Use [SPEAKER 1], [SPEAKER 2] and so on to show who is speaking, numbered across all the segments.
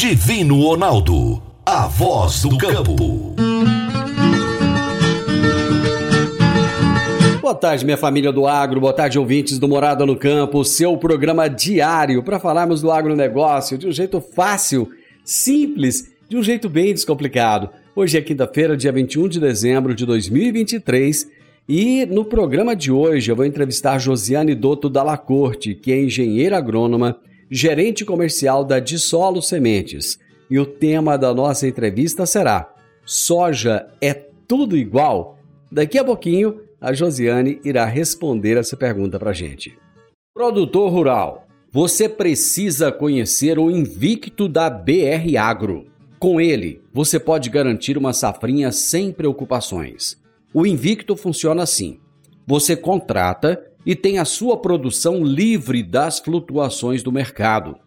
[SPEAKER 1] Divino Ronaldo, a voz do campo.
[SPEAKER 2] Boa tarde, minha família do agro, boa tarde, ouvintes do Morada no Campo, seu programa diário para falarmos do agronegócio de um jeito fácil, simples, de um jeito bem descomplicado. Hoje é quinta-feira, dia 21 de dezembro de 2023 e no programa de hoje eu vou entrevistar Josiane Dotto Dalla Corte, que é engenheira agrônoma gerente comercial da Dissolo Sementes. E o tema da nossa entrevista será: Soja é tudo igual? Daqui a pouquinho, a Josiane irá responder essa pergunta para gente. Produtor rural, você precisa conhecer o Invicto da BR Agro. Com ele, você pode garantir uma safrinha sem preocupações. O Invicto funciona assim: você contrata e tem a sua produção livre das flutuações do mercado.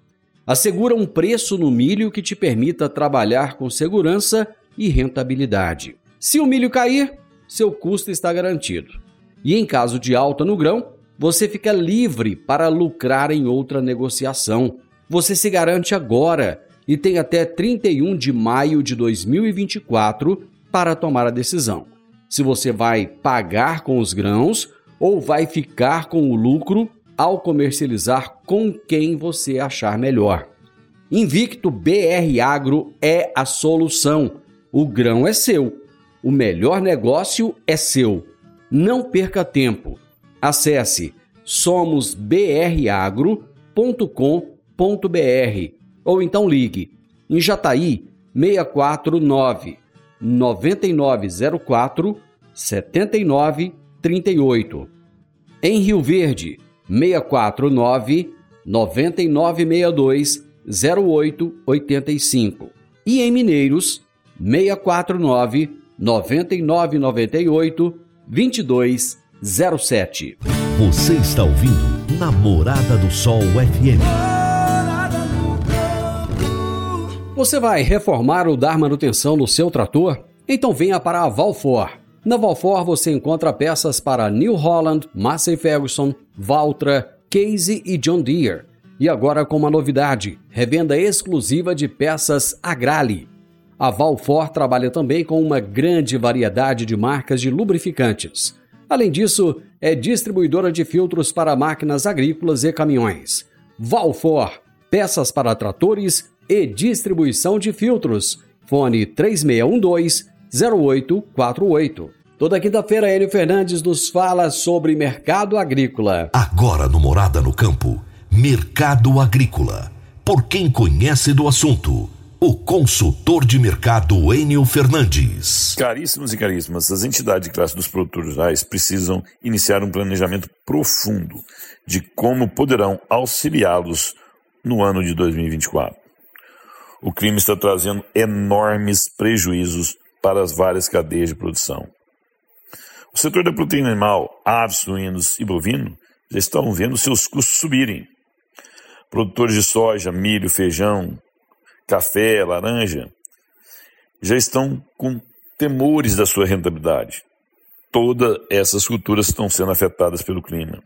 [SPEAKER 2] Assegura um preço no milho que te permita trabalhar com segurança e rentabilidade. Se o milho cair, seu custo está garantido. E em caso de alta no grão, você fica livre para lucrar em outra negociação. Você se garante agora e tem até 31 de maio de 2024 para tomar a decisão. Se você vai pagar com os grãos ou vai ficar com o lucro ao comercializar com quem você achar melhor. Invicto BR Agro é a solução. O grão é seu. O melhor negócio é seu. Não perca tempo. Acesse somosbragro.com.br ou então ligue em Jataí 649 9904 79 38. Em Rio Verde, 649 9962 0885. E em Mineiros, 649 9998 2207.
[SPEAKER 1] Você está ouvindo Namorada do Sol FM.
[SPEAKER 2] Você vai reformar ou dar manutenção no seu trator? Então venha para a Valfor. Na Valfor você encontra peças para New Holland, Massey Ferguson, Valtra, Casey e John Deere. E agora com uma novidade: revenda exclusiva de peças Agrale. A Valfor trabalha também com uma grande variedade de marcas de lubrificantes. Além disso, é distribuidora de filtros para máquinas agrícolas e caminhões. Valfor, peças para tratores e distribuição de filtros. Fone 3612 0848. Toda quinta-feira, Hélio Fernandes nos fala sobre mercado agrícola.
[SPEAKER 1] Agora no Morada no Campo, Mercado Agrícola. Por quem conhece do assunto, o consultor de mercado Enio Fernandes.
[SPEAKER 3] Caríssimos e caríssimas, as entidades de classe dos produtores rurais precisam iniciar um planejamento profundo de como poderão auxiliá-los no ano de 2024. O crime está trazendo enormes prejuízos para as várias cadeias de produção. O setor da proteína animal, aves, suínos e bovino, já estão vendo seus custos subirem. Produtores de soja, milho, feijão, café, laranja, já estão com temores da sua rentabilidade. Todas essas culturas estão sendo afetadas pelo clima,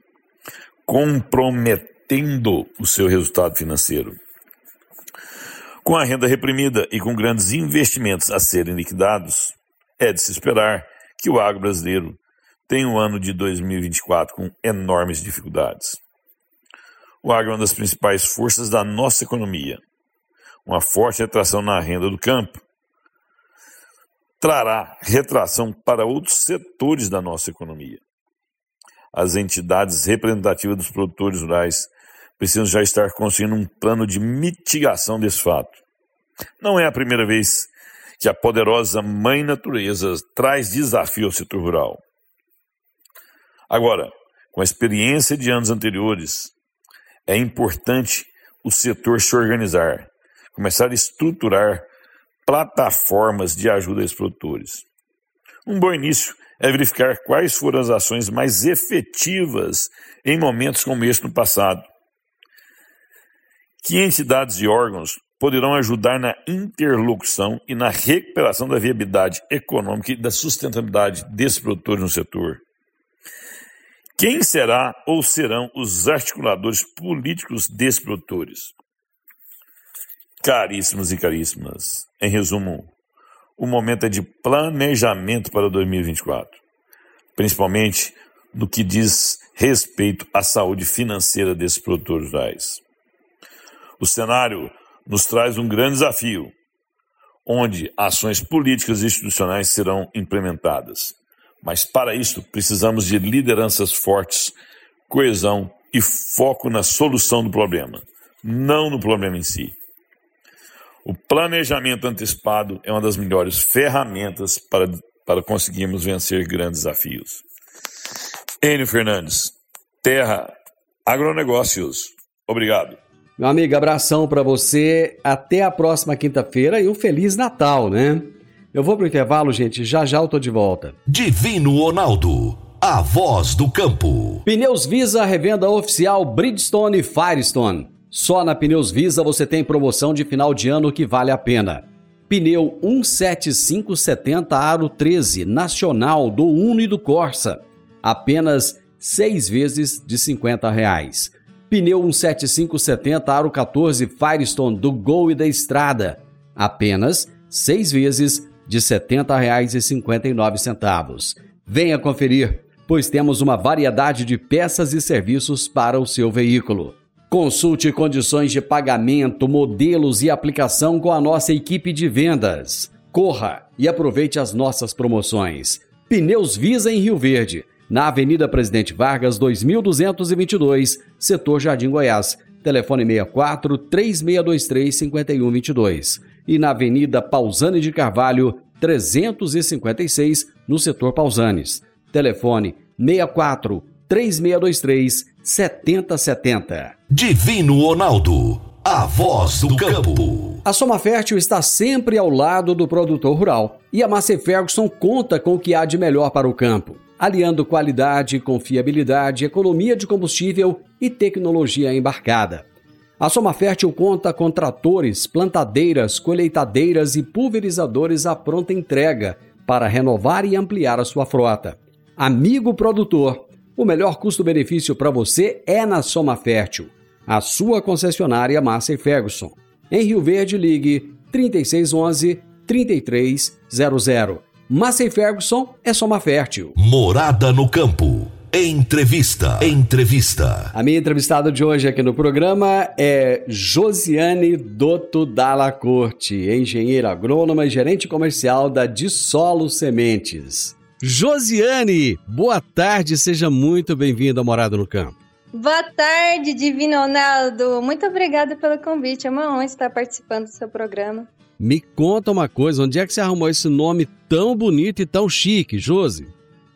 [SPEAKER 3] comprometendo o seu resultado financeiro. Com a renda reprimida e com grandes investimentos a serem liquidados, é de se esperar que o agro brasileiro tenha um ano de 2024 com enormes dificuldades. O agro é uma das principais forças da nossa economia. Uma forte retração na renda do campo trará retração para outros setores da nossa economia. As entidades representativas dos produtores rurais precisam já estar construindo um plano de mitigação desse fato. Não é a primeira vez que a poderosa Mãe Natureza traz desafio ao setor rural. Agora, com a experiência de anos anteriores, é importante o setor se organizar, começar a estruturar plataformas de ajuda aos produtores. Um bom início é verificar quais foram as ações mais efetivas em momentos como este no passado que entidades e órgãos poderão ajudar na interlocução e na recuperação da viabilidade econômica e da sustentabilidade desses produtores no setor. Quem será ou serão os articuladores políticos desses produtores? Caríssimos e caríssimas, em resumo, o momento é de planejamento para 2024, principalmente no que diz respeito à saúde financeira desses produtores rurais. O cenário nos traz um grande desafio, onde ações políticas e institucionais serão implementadas. Mas para isso precisamos de lideranças fortes, coesão e foco na solução do problema, não no problema em si. O planejamento antecipado é uma das melhores ferramentas para, para conseguirmos vencer grandes desafios. Enio Fernandes, Terra Agronegócios. Obrigado.
[SPEAKER 2] Meu amigo, abração para você. Até a próxima quinta-feira e um Feliz Natal, né? Eu vou pro intervalo, gente. Já já eu tô de volta.
[SPEAKER 1] Divino Ronaldo, a voz do campo.
[SPEAKER 2] Pneus Visa, revenda oficial Bridgestone e Firestone. Só na Pneus Visa você tem promoção de final de ano que vale a pena. Pneu 17570 Aro 13, nacional do Uno e do Corsa. Apenas seis vezes de 50 reais. Pneu 17570 Aro 14 Firestone do Gol e da Estrada. Apenas seis vezes de R$ 70,59. Venha conferir, pois temos uma variedade de peças e serviços para o seu veículo. Consulte condições de pagamento, modelos e aplicação com a nossa equipe de vendas. Corra e aproveite as nossas promoções. Pneus Visa em Rio Verde na Avenida Presidente Vargas, 2222, setor Jardim Goiás. Telefone 64 3623 5122. E na Avenida Pausani de Carvalho, 356, no setor Pausanes. Telefone 64 3623 7070.
[SPEAKER 1] Divino Ronaldo, a voz do campo.
[SPEAKER 2] A Soma Fértil está sempre ao lado do produtor rural e a Massey Ferguson conta com o que há de melhor para o campo aliando qualidade, confiabilidade, economia de combustível e tecnologia embarcada. A Soma Fértil conta com tratores, plantadeiras, colheitadeiras e pulverizadores à pronta entrega para renovar e ampliar a sua frota. Amigo produtor, o melhor custo-benefício para você é na Soma Fértil, a sua concessionária Massa Ferguson. Em Rio Verde, ligue 3611 3300 Massey Ferguson é soma fértil.
[SPEAKER 1] Morada no campo. Entrevista. Entrevista.
[SPEAKER 2] A minha entrevistada de hoje aqui no programa é Josiane Dotto Dalla Corte, engenheira agrônoma e gerente comercial da Dissolo Sementes. Josiane, boa tarde, seja muito bem-vinda ao Morada no Campo.
[SPEAKER 4] Boa tarde, Divino Ronaldo. Muito obrigada pelo convite. É uma honra estar participando do seu programa.
[SPEAKER 2] Me conta uma coisa, onde é que você arrumou esse nome tão bonito e tão chique, Josi?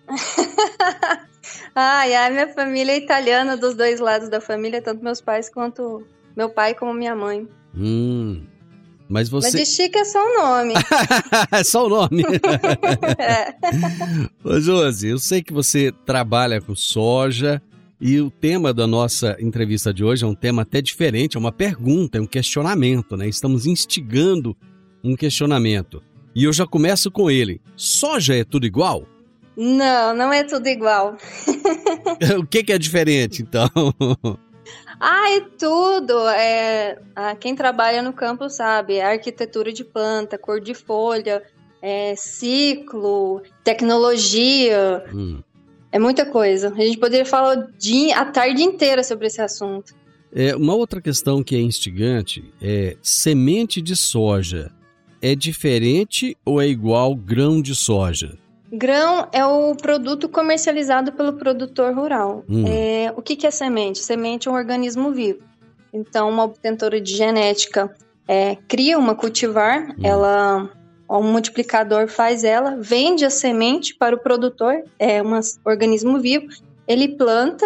[SPEAKER 4] ai, ai, minha família é italiana dos dois lados da família, tanto meus pais quanto meu pai como minha mãe.
[SPEAKER 2] Hum. Mas você.
[SPEAKER 4] Mas de chique é só o nome.
[SPEAKER 2] é só o nome. é. Ô, Josi, eu sei que você trabalha com soja e o tema da nossa entrevista de hoje é um tema até diferente, é uma pergunta, é um questionamento, né? Estamos instigando um questionamento. E eu já começo com ele. Soja é tudo igual?
[SPEAKER 4] Não, não é tudo igual.
[SPEAKER 2] o que, que é diferente, então?
[SPEAKER 4] Ah, é tudo. É, quem trabalha no campo sabe. É arquitetura de planta, cor de folha, é, ciclo, tecnologia. Hum. É muita coisa. A gente poderia falar a tarde inteira sobre esse assunto.
[SPEAKER 2] É, uma outra questão que é instigante é semente de soja é diferente ou é igual grão de soja?
[SPEAKER 4] Grão é o produto comercializado pelo produtor rural. Hum. É, o que, que é semente? Semente é um organismo vivo. Então, uma obtentora de genética é, cria uma cultivar, hum. ela um multiplicador faz ela, vende a semente para o produtor, é um organismo vivo, ele planta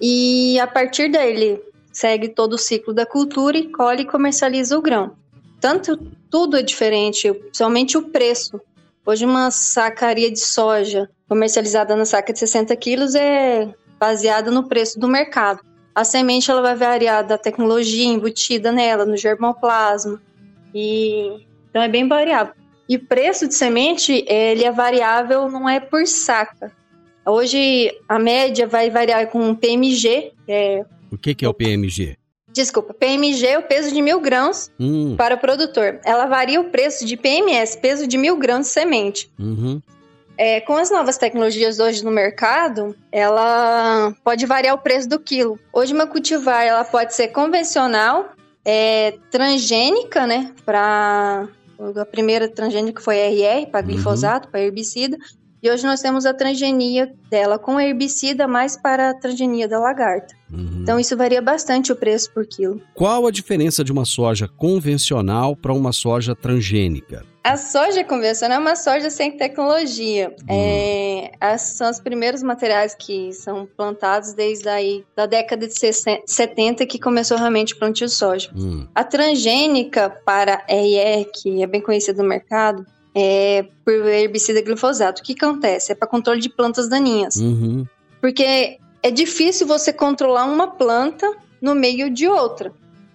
[SPEAKER 4] e a partir dele segue todo o ciclo da cultura e colhe e comercializa o grão. Tanto tudo é diferente, somente o preço. Hoje uma sacaria de soja comercializada na saca de 60 quilos é baseada no preço do mercado. A semente ela vai variar da tecnologia embutida nela, no germoplasma. E então é bem variável. E preço de semente, ele é variável, não é por saca. Hoje a média vai variar com PMG.
[SPEAKER 2] É... O que, que é o PMG?
[SPEAKER 4] Desculpa, PMG é o peso de mil grãos hum. para o produtor. Ela varia o preço de PMS, peso de mil grãos de semente. Uhum. É, com as novas tecnologias hoje no mercado, ela pode variar o preço do quilo. Hoje uma cultivar ela pode ser convencional, é, transgênica, né, para a primeira transgênica foi RR, para uhum. glifosato, uhum. para herbicida, e hoje nós temos a transgenia dela com herbicida mais para a transgenia da lagarta. Uhum. Então isso varia bastante o preço por quilo.
[SPEAKER 2] Qual a diferença de uma soja convencional para uma soja transgênica?
[SPEAKER 4] A soja convencional é uma soja sem tecnologia. Hum. É, as, são os primeiros materiais que são plantados desde aí da década de 70 que começou realmente o plantio de soja. Hum. A transgênica para RR, que é bem conhecida no mercado, é, por herbicida glifosato. O que acontece? É para controle de plantas daninhas. Uhum. Porque é difícil você controlar uma planta no meio de outra.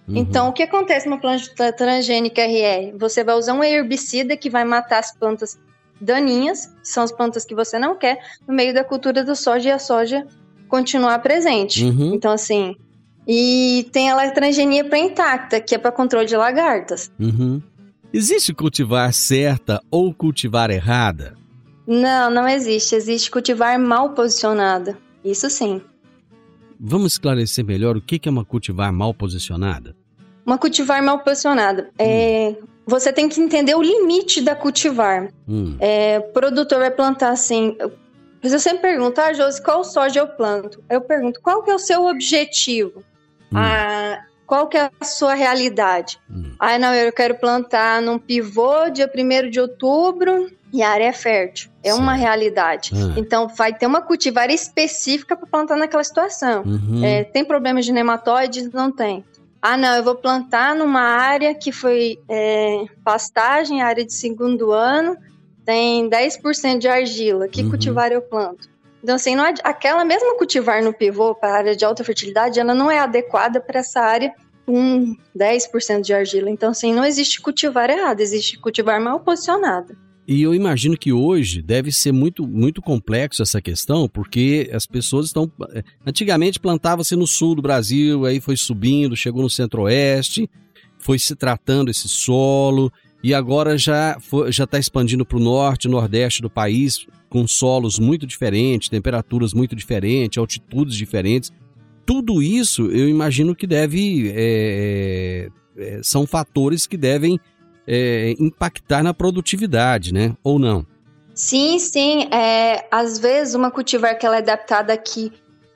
[SPEAKER 4] Uhum. Então, o que acontece numa planta transgênica RR? Você vai usar um herbicida que vai matar as plantas daninhas, que são as plantas que você não quer, no meio da cultura do soja e a soja continuar presente. Uhum. Então, assim. E tem a transgenia para intacta, que é para controle de lagartas.
[SPEAKER 2] Uhum. Existe cultivar certa ou cultivar errada?
[SPEAKER 4] Não, não existe. Existe cultivar mal posicionada. Isso sim.
[SPEAKER 2] Vamos esclarecer melhor o que é uma cultivar mal posicionada?
[SPEAKER 4] Uma cultivar mal posicionada. É, hum. você tem que entender o limite da cultivar. Hum. É, o produtor vai plantar assim. Você sempre pergunta, ah, Josi, qual soja eu planto? Eu pergunto, qual que é o seu objetivo? Hum. Ah, qual que é a sua realidade? Hum. Ah, não, eu quero plantar num pivô dia 1 de outubro e a área é fértil. É Sim. uma realidade. Ah. Então, vai ter uma cultivar específica para plantar naquela situação. Uhum. É, tem problemas de nematóides? Não tem. Ah, não, eu vou plantar numa área que foi é, pastagem, área de segundo ano, tem 10% de argila. Que uhum. cultivar eu planto? Então, assim, não é, aquela mesma cultivar no pivô para área de alta fertilidade, ela não é adequada para essa área com 10% de argila. Então, assim, não existe cultivar errado, existe cultivar mal posicionado.
[SPEAKER 2] E eu imagino que hoje deve ser muito, muito complexo essa questão, porque as pessoas estão. Eh, antigamente plantava-se no sul do Brasil, aí foi subindo, chegou no centro-oeste, foi se tratando esse solo, e agora já está expandindo para o norte, nordeste do país, com solos muito diferentes, temperaturas muito diferentes, altitudes diferentes. Tudo isso eu imagino que deve. É, é, são fatores que devem é, impactar na produtividade, né? Ou não?
[SPEAKER 4] Sim, sim. É, às vezes uma cultivar que ela é adaptada aqui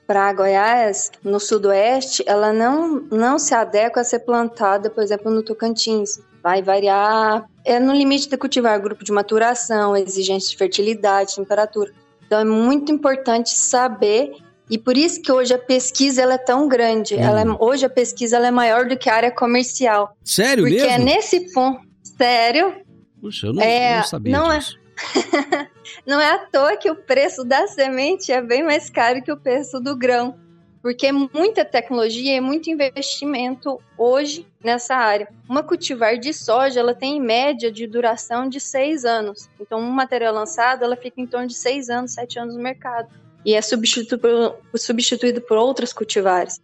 [SPEAKER 4] para Goiás, no sudoeste, ela não, não se adequa a ser plantada, por exemplo, no Tocantins. Vai variar, é no limite de cultivar grupo de maturação, exigência de fertilidade, temperatura. Então é muito importante saber e por isso que hoje a pesquisa ela é tão grande. Ela é, hoje a pesquisa ela é maior do que a área comercial.
[SPEAKER 2] Sério
[SPEAKER 4] porque
[SPEAKER 2] mesmo?
[SPEAKER 4] Porque é nesse ponto. Sério?
[SPEAKER 2] Puxa, eu não, é, não sabia não é disso.
[SPEAKER 4] É... não é à toa que o preço da semente é bem mais caro que o preço do grão porque é muita tecnologia e muito investimento hoje nessa área. Uma cultivar de soja, ela tem em média de duração de seis anos. Então, um material lançado, ela fica em torno de seis anos, sete anos no mercado. E é substituído por, substituído por outras cultivares,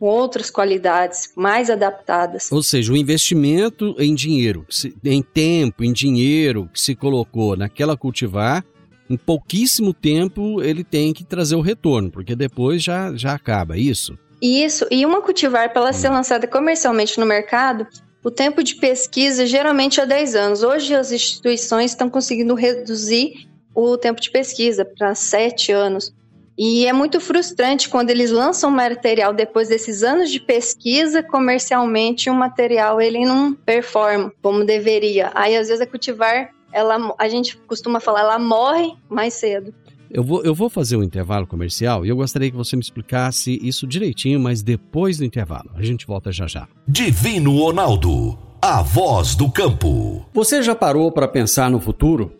[SPEAKER 4] com outras qualidades, mais adaptadas.
[SPEAKER 2] Ou seja, o investimento em dinheiro, em tempo, em dinheiro que se colocou naquela cultivar em pouquíssimo tempo ele tem que trazer o retorno, porque depois já, já acaba, é isso?
[SPEAKER 4] Isso, e uma cultivar para ela ser hum. lançada comercialmente no mercado, o tempo de pesquisa geralmente é 10 anos. Hoje as instituições estão conseguindo reduzir o tempo de pesquisa para 7 anos. E é muito frustrante quando eles lançam material depois desses anos de pesquisa, comercialmente o material ele não performa como deveria. Aí às vezes a cultivar ela, a gente costuma falar, ela morre mais cedo.
[SPEAKER 2] Eu vou, eu vou fazer um intervalo comercial e eu gostaria que você me explicasse isso direitinho, mas depois do intervalo. A gente volta já já.
[SPEAKER 1] Divino Ronaldo, a voz do campo.
[SPEAKER 2] Você já parou para pensar no futuro?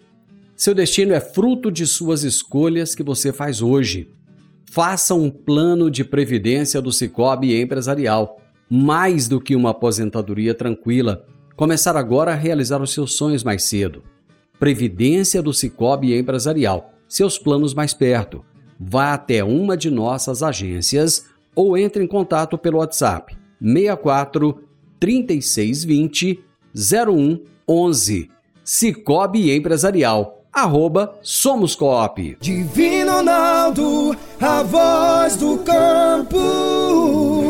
[SPEAKER 2] Seu destino é fruto de suas escolhas que você faz hoje. Faça um plano de previdência do Cicobi Empresarial. Mais do que uma aposentadoria tranquila. Começar agora a realizar os seus sonhos mais cedo. Previdência do Cicobi Empresarial. Seus planos mais perto. Vá até uma de nossas agências ou entre em contato pelo WhatsApp 64 3620 0111. Cicobi Empresarial, arroba Somos Coop.
[SPEAKER 5] Divino Ronaldo, a voz do campo.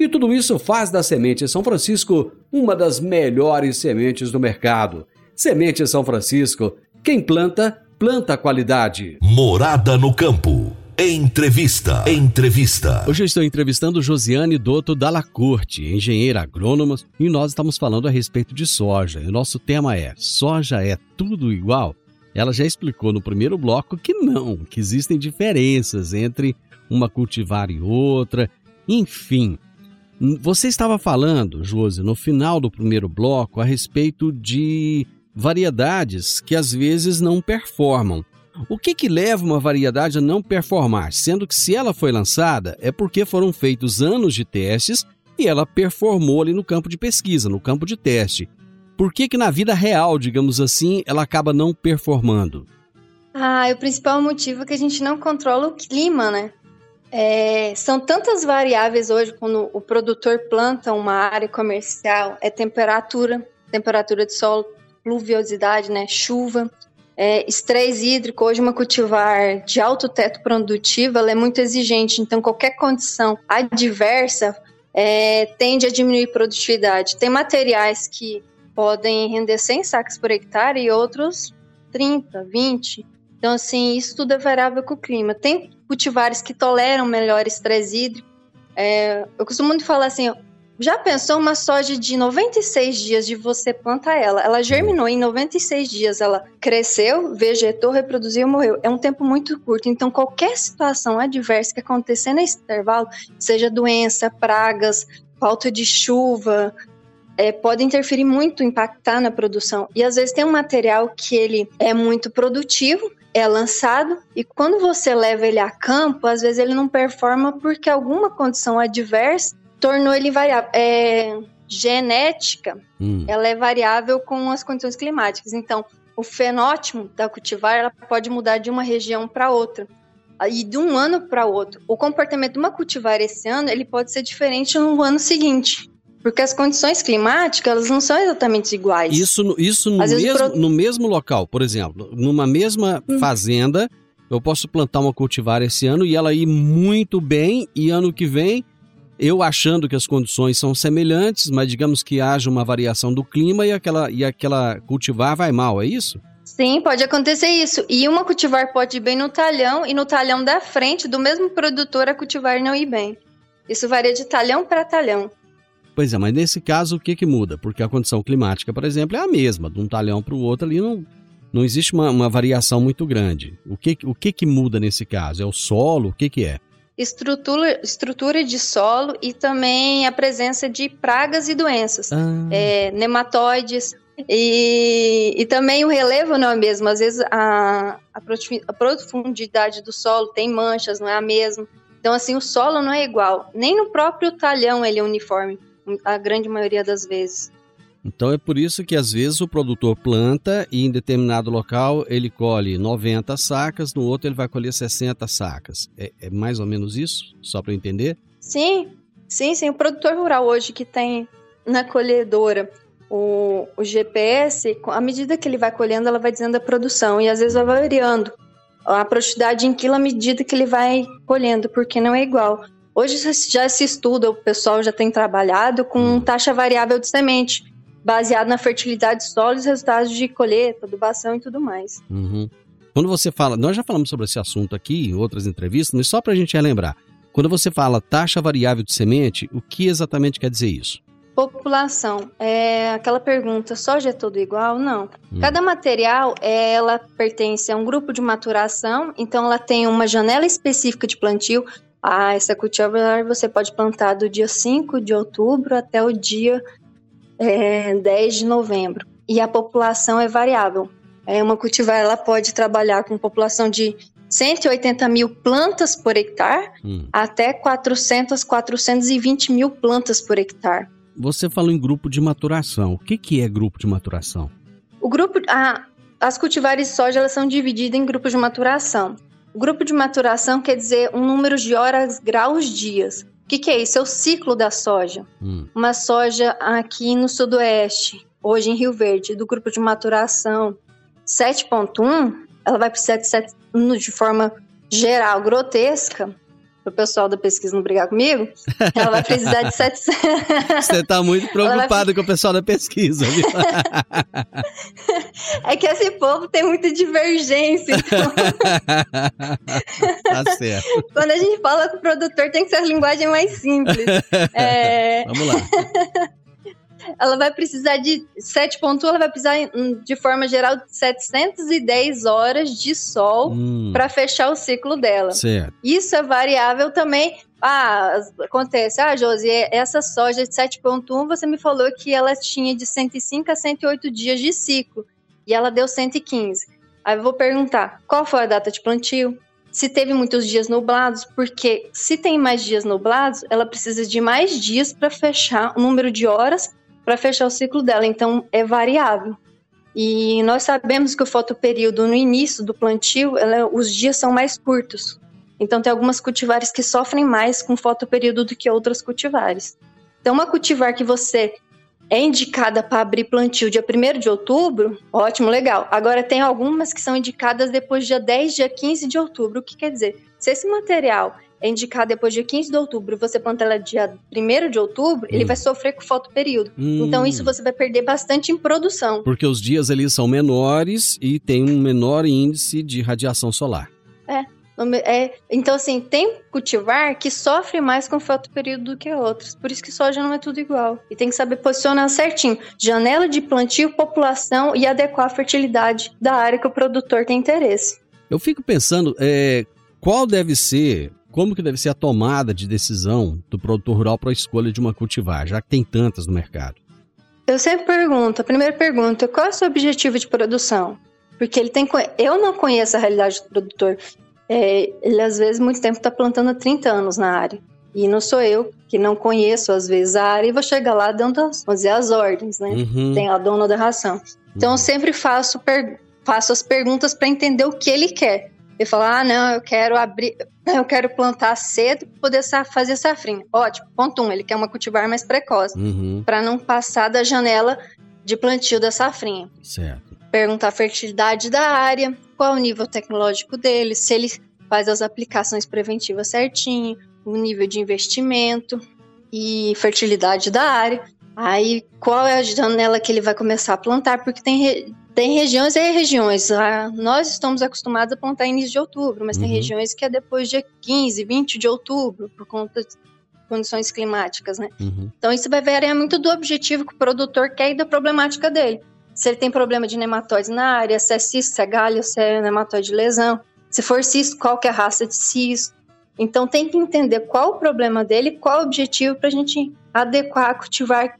[SPEAKER 2] E tudo isso faz da Semente São Francisco uma das melhores sementes do mercado. Semente São Francisco, quem planta, planta qualidade.
[SPEAKER 1] Morada no campo. Entrevista. Entrevista.
[SPEAKER 2] Hoje eu estou entrevistando Josiane Dotto Dalacorte, engenheira agrônoma, e nós estamos falando a respeito de soja. E o nosso tema é: soja é tudo igual? Ela já explicou no primeiro bloco que não, que existem diferenças entre uma cultivar e outra. Enfim, você estava falando, Josi, no final do primeiro bloco a respeito de variedades que às vezes não performam. O que, que leva uma variedade a não performar, sendo que se ela foi lançada é porque foram feitos anos de testes e ela performou ali no campo de pesquisa, no campo de teste. Por que, que na vida real, digamos assim, ela acaba não performando?
[SPEAKER 4] Ah, o principal motivo é que a gente não controla o clima, né? É, são tantas variáveis hoje quando o produtor planta uma área comercial, é temperatura, temperatura de solo, pluviosidade, né, chuva, é, estresse hídrico, hoje uma cultivar de alto teto produtivo, ela é muito exigente, então qualquer condição adversa é, tende a diminuir produtividade. Tem materiais que podem render 100 sacos por hectare e outros 30, 20. Então, assim, isso tudo é variável com o clima. Tem cultivares que toleram melhor estresse hídrico. É, eu costumo muito falar assim, já pensou uma soja de 96 dias de você plantar ela? Ela germinou em 96 dias, ela cresceu, vegetou, reproduziu morreu. É um tempo muito curto. Então, qualquer situação adversa que acontecer nesse intervalo, seja doença, pragas, falta de chuva, é, pode interferir muito, impactar na produção. E às vezes tem um material que ele é muito produtivo, é lançado e quando você leva ele a campo, às vezes ele não performa porque alguma condição adversa tornou ele variável. É, genética, hum. ela é variável com as condições climáticas. Então, o fenótipo da cultivar ela pode mudar de uma região para outra e de um ano para outro. O comportamento de uma cultivar esse ano ele pode ser diferente no ano seguinte. Porque as condições climáticas elas não são exatamente iguais.
[SPEAKER 2] Isso, isso no, mesmo, pro... no mesmo local, por exemplo, numa mesma hum. fazenda, eu posso plantar uma cultivar esse ano e ela ir muito bem, e ano que vem eu achando que as condições são semelhantes, mas digamos que haja uma variação do clima e aquela, e aquela cultivar vai mal, é isso?
[SPEAKER 4] Sim, pode acontecer isso. E uma cultivar pode ir bem no talhão e no talhão da frente do mesmo produtor a cultivar não ir bem. Isso varia de talhão para talhão.
[SPEAKER 2] Pois é, mas nesse caso o que, que muda? Porque a condição climática, por exemplo, é a mesma, de um talhão para o outro ali não, não existe uma, uma variação muito grande. O que, o que, que muda nesse caso? É o solo? O que, que é?
[SPEAKER 4] estrutura, estrutura de solo e também a presença de pragas e doenças, ah. é, nematóides. E, e também o relevo não é o mesmo. Às vezes a, a profundidade do solo tem manchas, não é a mesma. Então, assim, o solo não é igual. Nem no próprio talhão ele é uniforme, a grande maioria das vezes.
[SPEAKER 2] Então é por isso que às vezes o produtor planta e em determinado local ele colhe 90 sacas, no outro ele vai colher 60 sacas. É, é mais ou menos isso? Só para entender?
[SPEAKER 4] Sim, sim, sim. O produtor rural hoje que tem na colhedora o, o GPS, à medida que ele vai colhendo, ela vai dizendo a produção e às vezes vai variando a produtividade em quilo à medida que ele vai colhendo, porque não é igual. Hoje já se estuda, o pessoal já tem trabalhado com taxa variável de semente baseado na fertilidade do solo e os resultados de colheita, adubação e tudo mais.
[SPEAKER 2] Uhum. Quando você fala, nós já falamos sobre esse assunto aqui em outras entrevistas, mas só para a gente relembrar. Quando você fala taxa variável de semente, o que exatamente quer dizer isso?
[SPEAKER 4] População. É aquela pergunta, soja é tudo igual? Não. Hum. Cada material, ela pertence a um grupo de maturação, então ela tem uma janela específica de plantio. Ah, essa cultivar você pode plantar do dia 5 de outubro até o dia é, 10 de novembro. E a população é variável. É, uma cultivar ela pode trabalhar com população de 180 mil plantas por hectare hum. até 400, 420 mil plantas por hectare.
[SPEAKER 2] Você falou em grupo de maturação. O que, que é grupo de maturação?
[SPEAKER 4] O grupo, a, as cultivares de soja elas são divididas em grupos de maturação. O grupo de maturação quer dizer um número de horas, graus, dias. O que, que é isso? É o ciclo da soja. Hum. Uma soja aqui no sudoeste, hoje em Rio Verde, do grupo de maturação 7.1, ela vai de, sete, de forma geral, grotesca, para o pessoal da pesquisa não brigar comigo, ela vai precisar de 700.
[SPEAKER 2] Você está muito preocupado vai... com o pessoal da pesquisa, viu?
[SPEAKER 4] é que esse povo tem muita divergência. Então...
[SPEAKER 2] tá certo.
[SPEAKER 4] Quando a gente fala com o produtor, tem que ser a linguagem mais simples.
[SPEAKER 2] É... Vamos lá
[SPEAKER 4] ela vai precisar de 7.1, ela vai precisar de forma geral de 710 horas de sol hum. para fechar o ciclo dela.
[SPEAKER 2] Certo.
[SPEAKER 4] Isso é variável também. Ah, acontece. Ah, Josi, essa soja de 7.1, você me falou que ela tinha de 105 a 108 dias de ciclo e ela deu 115. Aí eu vou perguntar, qual foi a data de plantio? se teve muitos dias nublados, porque se tem mais dias nublados, ela precisa de mais dias para fechar o número de horas para fechar o ciclo dela, então é variável. E nós sabemos que o fotoperíodo no início do plantio, ela, os dias são mais curtos. Então tem algumas cultivares que sofrem mais com fotoperíodo do que outras cultivares. Então uma cultivar que você é indicada para abrir plantio dia 1 de outubro, ótimo, legal. Agora tem algumas que são indicadas depois dia 10, dia 15 de outubro. O que quer dizer? Se esse material é indicado depois dia 15 de outubro, você planta ela dia 1 de outubro, hum. ele vai sofrer com fotoperíodo. Hum. Então isso você vai perder bastante em produção.
[SPEAKER 2] Porque os dias ali são menores e tem um menor índice de radiação solar.
[SPEAKER 4] É. É, então, assim, tem cultivar que sofre mais com fotoperíodo do que outros. Por isso que soja não é tudo igual. E tem que saber posicionar certinho. Janela de plantio, população e adequar a fertilidade da área que o produtor tem interesse.
[SPEAKER 2] Eu fico pensando, é, qual deve ser como que deve ser a tomada de decisão do produtor rural para a escolha de uma cultivar, já que tem tantas no mercado?
[SPEAKER 4] Eu sempre pergunto, a primeira pergunta, qual é o seu objetivo de produção? Porque ele tem, eu não conheço a realidade do produtor. É, ele às vezes muito tempo está plantando há 30 anos na área. E não sou eu que não conheço às vezes a área e vou chegar lá dando as, vamos dizer, as ordens, né? Uhum. Tem a dona da ração. Então eu sempre faço, per, faço as perguntas para entender o que ele quer. Ele fala: ah, não, eu quero abrir, eu quero plantar cedo para poder fazer safrinha. Ótimo, ponto um, ele quer uma cultivar mais precoce, uhum. para não passar da janela de plantio da safrinha.
[SPEAKER 2] Certo.
[SPEAKER 4] Perguntar a fertilidade da área, qual o nível tecnológico dele, se ele faz as aplicações preventivas certinho, o nível de investimento e fertilidade da área. Aí, qual é a janela que ele vai começar a plantar? Porque tem, tem regiões e regiões. Ah, nós estamos acostumados a plantar início de outubro, mas uhum. tem regiões que é depois de 15, 20 de outubro, por conta de condições climáticas, né? Uhum. Então isso vai variar muito do objetivo que o produtor quer e da problemática dele. Se ele tem problema de nematóides na área, se é cisto, se é galho, se é nematóide de lesão. Se for cisto, qual que é a raça de cisto. Então tem que entender qual o problema dele, qual o objetivo para a gente adequar, cultivar,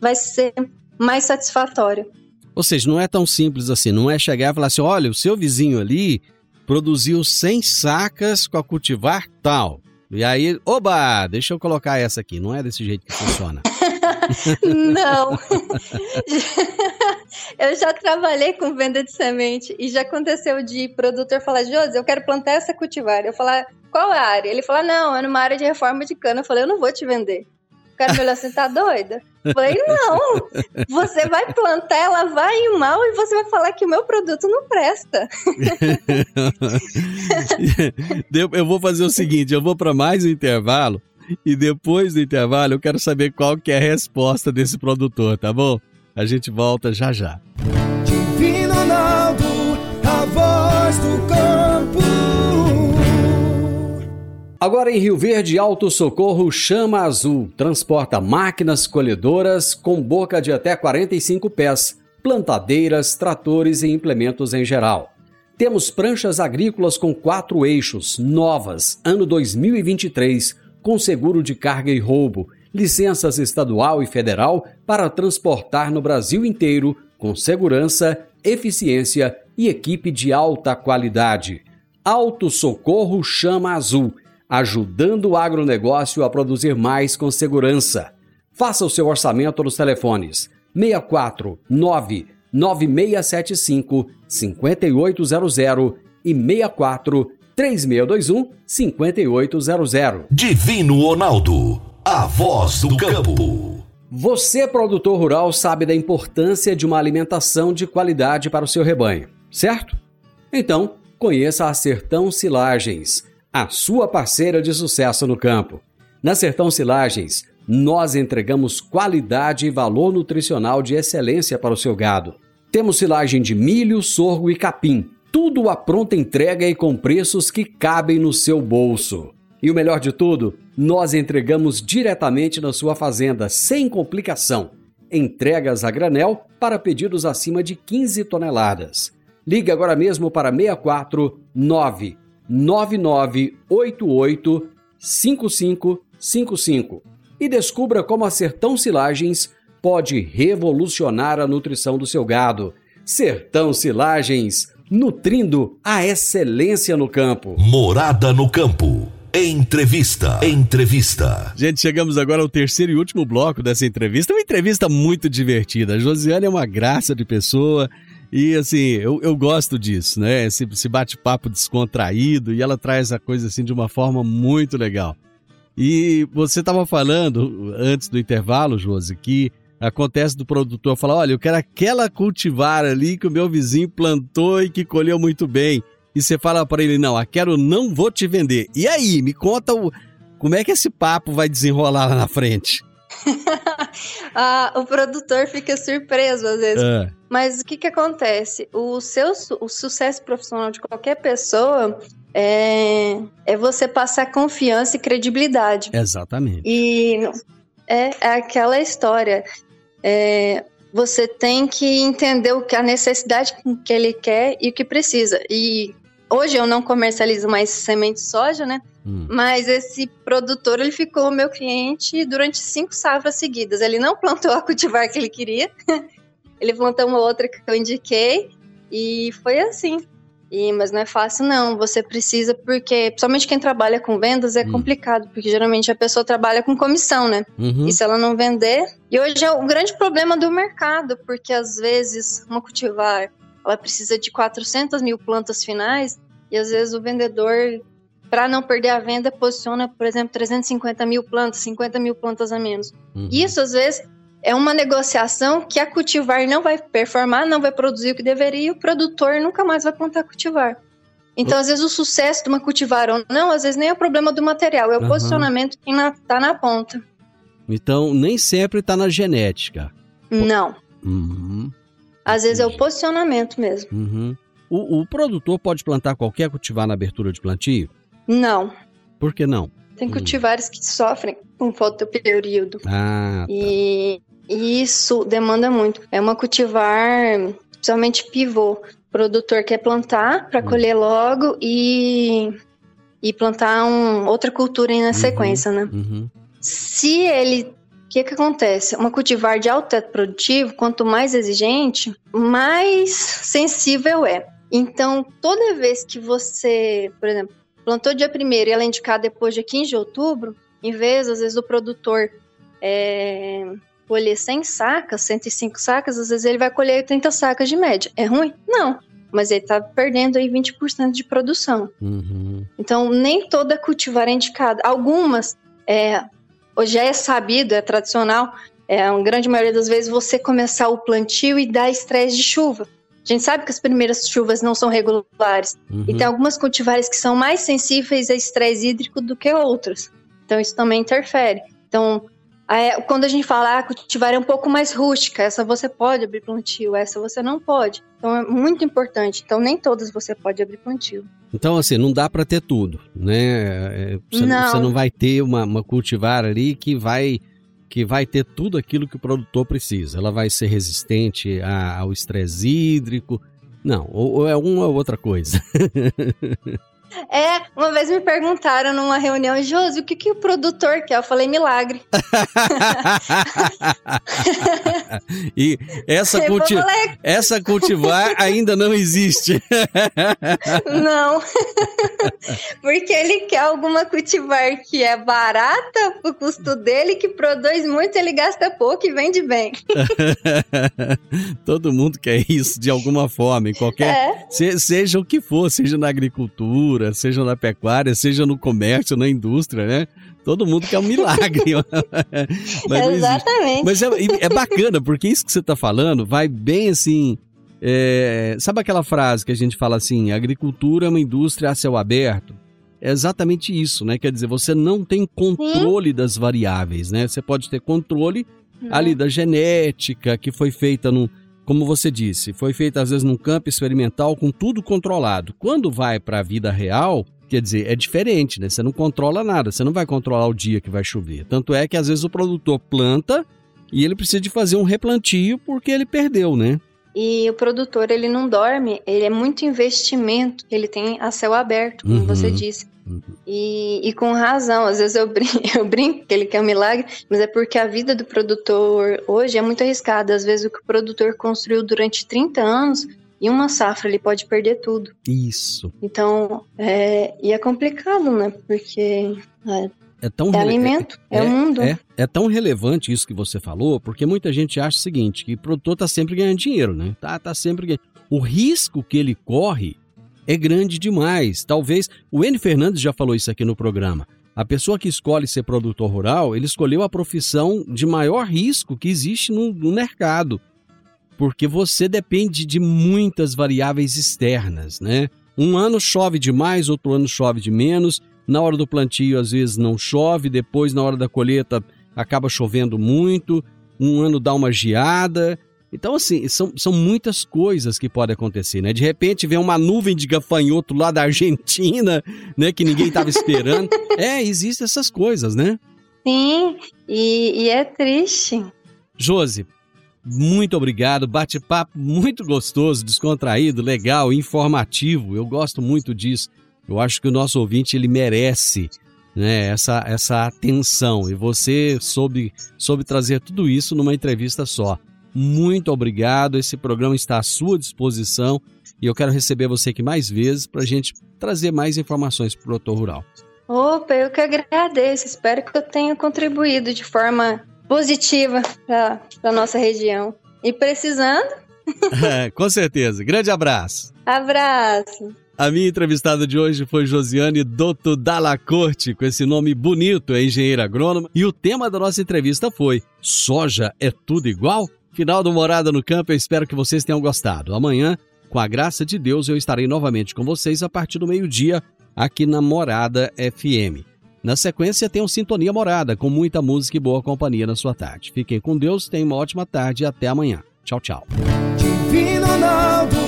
[SPEAKER 4] vai ser mais satisfatório.
[SPEAKER 2] Ou seja, não é tão simples assim, não é chegar e falar assim, olha, o seu vizinho ali produziu 100 sacas com a cultivar tal. E aí, oba, deixa eu colocar essa aqui. Não é desse jeito que funciona.
[SPEAKER 4] não. eu já trabalhei com venda de semente e já aconteceu de produtor falar, Josi, eu quero plantar essa cultivar. Eu falar, qual a área? Ele falar, não, é numa área de reforma de cana. Eu falei, eu não vou te vender cara me olhou assim, tá doida? Falei, não, você vai plantar, ela vai ir mal e você vai falar que o meu produto não presta.
[SPEAKER 2] eu vou fazer o seguinte, eu vou para mais um intervalo e depois do intervalo eu quero saber qual que é a resposta desse produtor, tá bom? A gente volta já já.
[SPEAKER 5] Divino Ronaldo, a voz do campo.
[SPEAKER 2] Agora em Rio Verde, Alto Socorro Chama Azul transporta máquinas colhedoras com boca de até 45 pés, plantadeiras, tratores e implementos em geral. Temos pranchas agrícolas com quatro eixos, novas, ano 2023, com seguro de carga e roubo, licenças estadual e federal para transportar no Brasil inteiro com segurança, eficiência e equipe de alta qualidade. Auto Socorro Chama Azul, ajudando o agronegócio a produzir mais com segurança. Faça o seu orçamento nos telefones 64 9 9675 5800 e 64 3621 5800.
[SPEAKER 1] Divino Ronaldo, a voz do campo.
[SPEAKER 2] Você, produtor rural, sabe da importância de uma alimentação de qualidade para o seu rebanho, certo? Então, conheça a Sertão Silagens, a sua parceira de sucesso no campo. Na Sertão Silagens, nós entregamos qualidade e valor nutricional de excelência para o seu gado. Temos silagem de milho, sorgo e capim tudo à pronta entrega e com preços que cabem no seu bolso. E o melhor de tudo, nós entregamos diretamente na sua fazenda, sem complicação. Entregas a granel para pedidos acima de 15 toneladas. Ligue agora mesmo para 64 99988 5555 e descubra como a Sertão Silagens pode revolucionar a nutrição do seu gado. Sertão Silagens nutrindo a excelência no campo.
[SPEAKER 1] Morada no campo. Entrevista. Entrevista.
[SPEAKER 2] Gente, chegamos agora ao terceiro e último bloco dessa entrevista. Uma entrevista muito divertida. A Josiane é uma graça de pessoa. E assim, eu, eu gosto disso, né? Esse, esse bate-papo descontraído e ela traz a coisa assim de uma forma muito legal. E você estava falando antes do intervalo, Josi, que Acontece do produtor falar: olha, eu quero aquela cultivar ali que o meu vizinho plantou e que colheu muito bem. E você fala para ele: não, a quero não vou te vender. E aí, me conta o, como é que esse papo vai desenrolar lá na frente?
[SPEAKER 4] ah, o produtor fica surpreso às vezes. É. Mas o que, que acontece? O seu o sucesso profissional de qualquer pessoa é, é você passar confiança e credibilidade.
[SPEAKER 2] Exatamente.
[SPEAKER 4] E é, é aquela história é, você tem que entender o que a necessidade que ele quer e o que precisa. E hoje eu não comercializo mais semente de soja, né? Hum. Mas esse produtor ele ficou meu cliente durante cinco safras seguidas. Ele não plantou a cultivar que ele queria, ele plantou uma outra que eu indiquei e foi assim. E, mas não é fácil, não. Você precisa, porque, principalmente quem trabalha com vendas, é hum. complicado, porque geralmente a pessoa trabalha com comissão, né? Uhum. E se ela não vender. E hoje é o grande problema do mercado, porque às vezes uma cultivar ela precisa de 400 mil plantas finais, e às vezes o vendedor, para não perder a venda, posiciona, por exemplo, 350 mil plantas, 50 mil plantas a menos. Uhum. Isso, às vezes, é uma negociação que a cultivar não vai performar, não vai produzir o que deveria e o produtor nunca mais vai plantar cultivar. Então, às vezes, o sucesso de uma cultivar ou não, às vezes nem é o problema do material, é o uhum. posicionamento que está na ponta.
[SPEAKER 2] Então, nem sempre está na genética.
[SPEAKER 4] Não. Uhum. Às vezes é o posicionamento mesmo.
[SPEAKER 2] Uhum. O, o, produtor pode plantar qualquer cultivar na abertura de plantio?
[SPEAKER 4] Não.
[SPEAKER 2] Por que não?
[SPEAKER 4] Tem hum. cultivares que sofrem com fotoperíodo.
[SPEAKER 2] Ah, tá.
[SPEAKER 4] E e isso demanda muito. É uma cultivar, principalmente pivô. O produtor quer plantar para hum. colher logo e, e plantar um, outra cultura na uhum, sequência, né? Uhum. Se ele o que, que acontece? Uma cultivar de alto teto produtivo, quanto mais exigente, mais sensível é. Então, toda vez que você, por exemplo, plantou dia 1 e ela é indicada depois de 15 de outubro, em vez, às vezes, do produtor é, colher 100 sacas, 105 sacas, às vezes ele vai colher 30 sacas de média. É ruim? Não. Mas ele está perdendo aí 20% de produção. Uhum. Então, nem toda cultivar é indicada. Algumas, é, hoje é sabido, é tradicional, é, a grande maioria das vezes você começar o plantio e dar estresse de chuva. A gente sabe que as primeiras chuvas não são regulares. Uhum. E tem algumas cultivares que são mais sensíveis a estresse hídrico do que outras. Então, isso também interfere. Então, é, quando a gente fala ah, cultivar é um pouco mais rústica, essa você pode abrir plantio, essa você não pode. Então é muito importante. Então nem todas você pode abrir plantio.
[SPEAKER 2] Então assim, não dá para ter tudo, né? É, você não, você não vai ter uma, uma cultivar ali que vai que vai ter tudo aquilo que o produtor precisa. Ela vai ser resistente ao estresse hídrico. Não, ou, ou é uma ou outra coisa.
[SPEAKER 4] É, uma vez me perguntaram numa reunião, Josi, o que, que o produtor quer? Eu falei milagre.
[SPEAKER 2] e essa, culti essa cultivar ainda não existe.
[SPEAKER 4] não. Porque ele quer alguma cultivar que é barata pro custo dele, que produz muito, ele gasta pouco e vende bem.
[SPEAKER 2] Todo mundo quer isso de alguma forma, em qualquer. É. Se, seja o que for, seja na agricultura, seja na pecuária, seja no comércio, na indústria, né? Todo mundo quer um milagre.
[SPEAKER 4] Mas Exatamente.
[SPEAKER 2] Mas é, é, bacana, porque isso que você está falando vai bem assim. É, sabe aquela frase que a gente fala assim: agricultura é uma indústria a céu aberto? É exatamente isso, né? Quer dizer, você não tem controle Sim. das variáveis, né? Você pode ter controle uhum. ali da genética que foi feita no, como você disse, foi feita às vezes num campo experimental com tudo controlado. Quando vai para a vida real, quer dizer, é diferente, né? Você não controla nada, você não vai controlar o dia que vai chover. Tanto é que às vezes o produtor planta e ele precisa de fazer um replantio porque ele perdeu, né?
[SPEAKER 4] E o produtor, ele não dorme, ele é muito investimento, ele tem a céu aberto, como uhum. você disse. Uhum. E, e, com razão, às vezes eu brinco, eu brinco que ele quer um milagre, mas é porque a vida do produtor hoje é muito arriscada. Às vezes o que o produtor construiu durante 30 anos, em uma safra ele pode perder tudo.
[SPEAKER 2] Isso.
[SPEAKER 4] Então, é, e é complicado, né? Porque é, é tão é alimento, é, é, o mundo.
[SPEAKER 2] É, é, tão relevante isso que você falou, porque muita gente acha o seguinte, que o produtor tá sempre ganhando dinheiro, né? Tá, tá sempre ganhando. O risco que ele corre é grande demais. Talvez o N Fernandes já falou isso aqui no programa. A pessoa que escolhe ser produtor rural, ele escolheu a profissão de maior risco que existe no, no mercado. Porque você depende de muitas variáveis externas, né? Um ano chove demais, outro ano chove de menos. Na hora do plantio, às vezes não chove, depois, na hora da colheita, acaba chovendo muito. Um ano dá uma geada. Então, assim, são, são muitas coisas que podem acontecer, né? De repente vem uma nuvem de gafanhoto lá da Argentina, né? Que ninguém estava esperando. é, existem essas coisas, né?
[SPEAKER 4] Sim, e, e é triste.
[SPEAKER 2] Josi, muito obrigado. Bate-papo muito gostoso, descontraído, legal, informativo. Eu gosto muito disso. Eu acho que o nosso ouvinte ele merece né, essa, essa atenção. E você soube, soube trazer tudo isso numa entrevista só muito obrigado. Esse programa está à sua disposição e eu quero receber você aqui mais vezes para a gente trazer mais informações para o produtor rural.
[SPEAKER 4] Opa, eu que agradeço. Espero que eu tenha contribuído de forma positiva para a nossa região. E precisando.
[SPEAKER 2] é, com certeza. Grande abraço.
[SPEAKER 4] Abraço.
[SPEAKER 2] A minha entrevistada de hoje foi Josiane Dotto Dalla Corte, com esse nome bonito, é engenheira agrônoma, e o tema da nossa entrevista foi: Soja é tudo igual? Final do Morada no Campo, eu espero que vocês tenham gostado. Amanhã, com a graça de Deus, eu estarei novamente com vocês a partir do meio-dia aqui na Morada FM. Na sequência, tem um Sintonia Morada, com muita música e boa companhia na sua tarde. Fiquem com Deus, tenham uma ótima tarde e até amanhã. Tchau, tchau. Divino Ronaldo